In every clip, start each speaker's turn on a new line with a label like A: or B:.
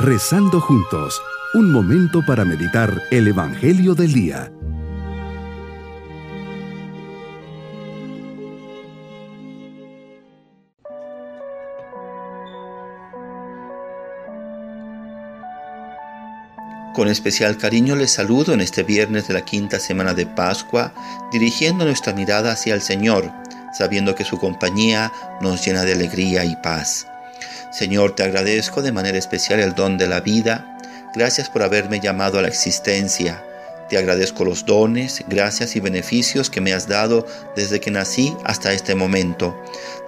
A: Rezando juntos, un momento para meditar el Evangelio del Día.
B: Con especial cariño les saludo en este viernes de la quinta semana de Pascua, dirigiendo nuestra mirada hacia el Señor, sabiendo que su compañía nos llena de alegría y paz. Señor, te agradezco de manera especial el don de la vida. Gracias por haberme llamado a la existencia. Te agradezco los dones, gracias y beneficios que me has dado desde que nací hasta este momento.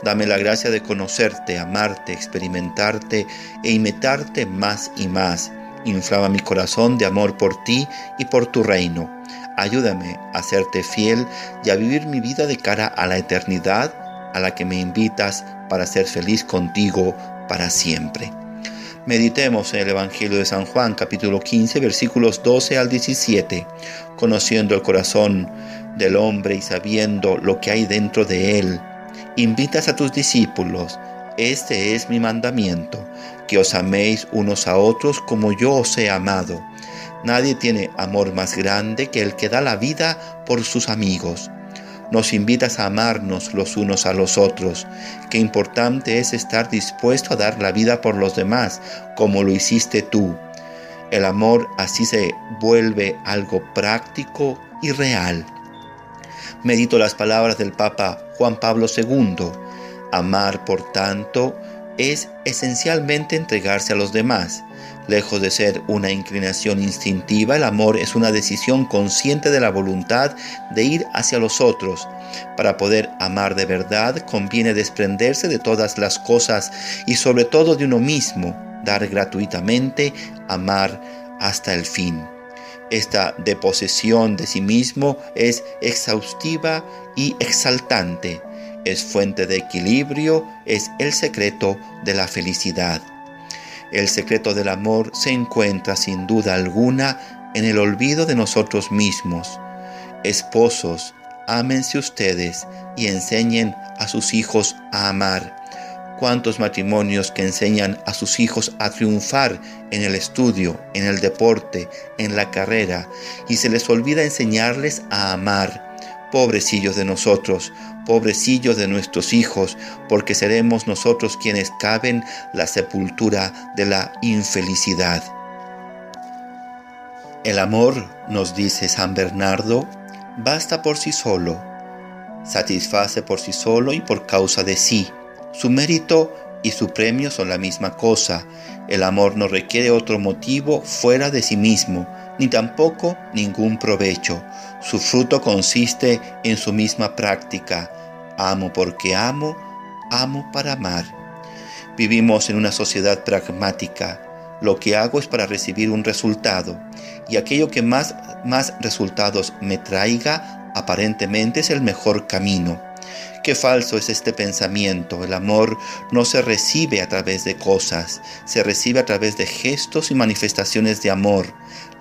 B: Dame la gracia de conocerte, amarte, experimentarte e imitarte más y más Inflama mi corazón de amor por ti y por tu reino. Ayúdame a serte fiel y a vivir mi vida de cara a la eternidad a la que me invitas para ser feliz contigo para siempre. Meditemos en el Evangelio de San Juan capítulo 15 versículos 12 al 17, conociendo el corazón del hombre y sabiendo lo que hay dentro de él. Invitas a tus discípulos este es mi mandamiento, que os améis unos a otros como yo os he amado. Nadie tiene amor más grande que el que da la vida por sus amigos. Nos invitas a amarnos los unos a los otros. Qué importante es estar dispuesto a dar la vida por los demás, como lo hiciste tú. El amor así se vuelve algo práctico y real. Medito las palabras del Papa Juan Pablo II Amar, por tanto, es esencialmente entregarse a los demás. Lejos de ser una inclinación instintiva, el amor es una decisión consciente de la voluntad de ir hacia los otros. Para poder amar de verdad conviene desprenderse de todas las cosas y sobre todo de uno mismo, dar gratuitamente, amar hasta el fin. Esta deposesión de sí mismo es exhaustiva y exaltante es fuente de equilibrio, es el secreto de la felicidad. El secreto del amor se encuentra sin duda alguna en el olvido de nosotros mismos. Esposos, ámense ustedes y enseñen a sus hijos a amar. ¿Cuántos matrimonios que enseñan a sus hijos a triunfar en el estudio, en el deporte, en la carrera, y se les olvida enseñarles a amar? Pobrecillos de nosotros, pobrecillos de nuestros hijos, porque seremos nosotros quienes caben la sepultura de la infelicidad. El amor, nos dice San Bernardo, basta por sí solo, satisface por sí solo y por causa de sí. Su mérito y su premio son la misma cosa. El amor no requiere otro motivo fuera de sí mismo, ni tampoco ningún provecho. Su fruto consiste en su misma práctica. Amo porque amo, amo para amar. Vivimos en una sociedad pragmática. Lo que hago es para recibir un resultado y aquello que más, más resultados me traiga aparentemente es el mejor camino. Qué falso es este pensamiento. El amor no se recibe a través de cosas, se recibe a través de gestos y manifestaciones de amor.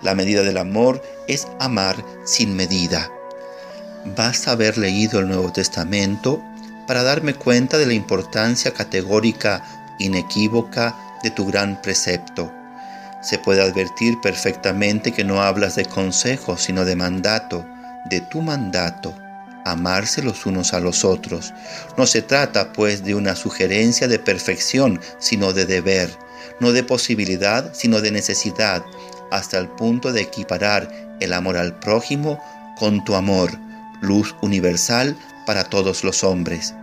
B: La medida del amor es amar sin medida. Basta haber leído el Nuevo Testamento para darme cuenta de la importancia categórica, inequívoca de tu gran precepto. Se puede advertir perfectamente que no hablas de consejo, sino de mandato, de tu mandato amarse los unos a los otros. No se trata, pues, de una sugerencia de perfección, sino de deber, no de posibilidad, sino de necesidad, hasta el punto de equiparar el amor al prójimo con tu amor, luz universal para todos los hombres.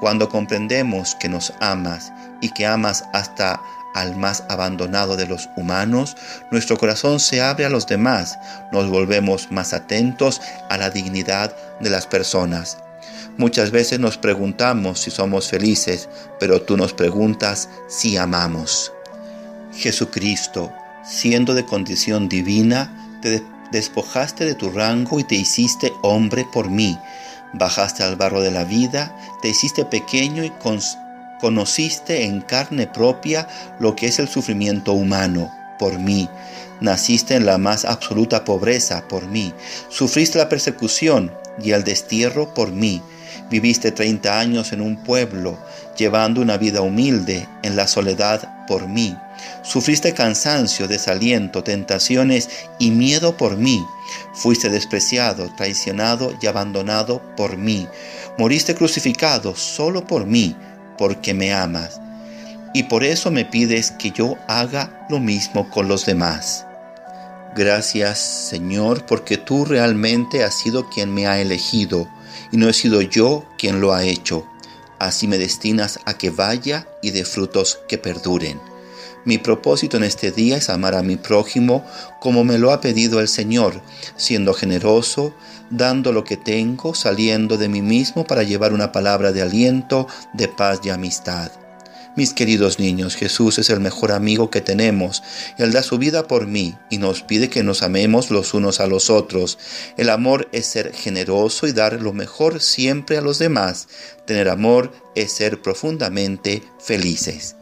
B: Cuando comprendemos que nos amas y que amas hasta al más abandonado de los humanos, nuestro corazón se abre a los demás, nos volvemos más atentos a la dignidad de las personas. Muchas veces nos preguntamos si somos felices, pero tú nos preguntas si amamos. Jesucristo, siendo de condición divina, te despojaste de tu rango y te hiciste hombre por mí. Bajaste al barro de la vida, te hiciste pequeño y conociste en carne propia lo que es el sufrimiento humano por mí. Naciste en la más absoluta pobreza por mí. Sufriste la persecución y el destierro por mí. Viviste 30 años en un pueblo, llevando una vida humilde en la soledad por mí. Sufriste cansancio, desaliento, tentaciones y miedo por mí. Fuiste despreciado, traicionado y abandonado por mí. Moriste crucificado solo por mí, porque me amas. Y por eso me pides que yo haga lo mismo con los demás. Gracias Señor, porque tú realmente has sido quien me ha elegido y no he sido yo quien lo ha hecho. Así me destinas a que vaya y de frutos que perduren. Mi propósito en este día es amar a mi prójimo como me lo ha pedido el Señor, siendo generoso, dando lo que tengo, saliendo de mí mismo para llevar una palabra de aliento, de paz y amistad. Mis queridos niños, Jesús es el mejor amigo que tenemos. Él da su vida por mí y nos pide que nos amemos los unos a los otros. El amor es ser generoso y dar lo mejor siempre a los demás. Tener amor es ser profundamente felices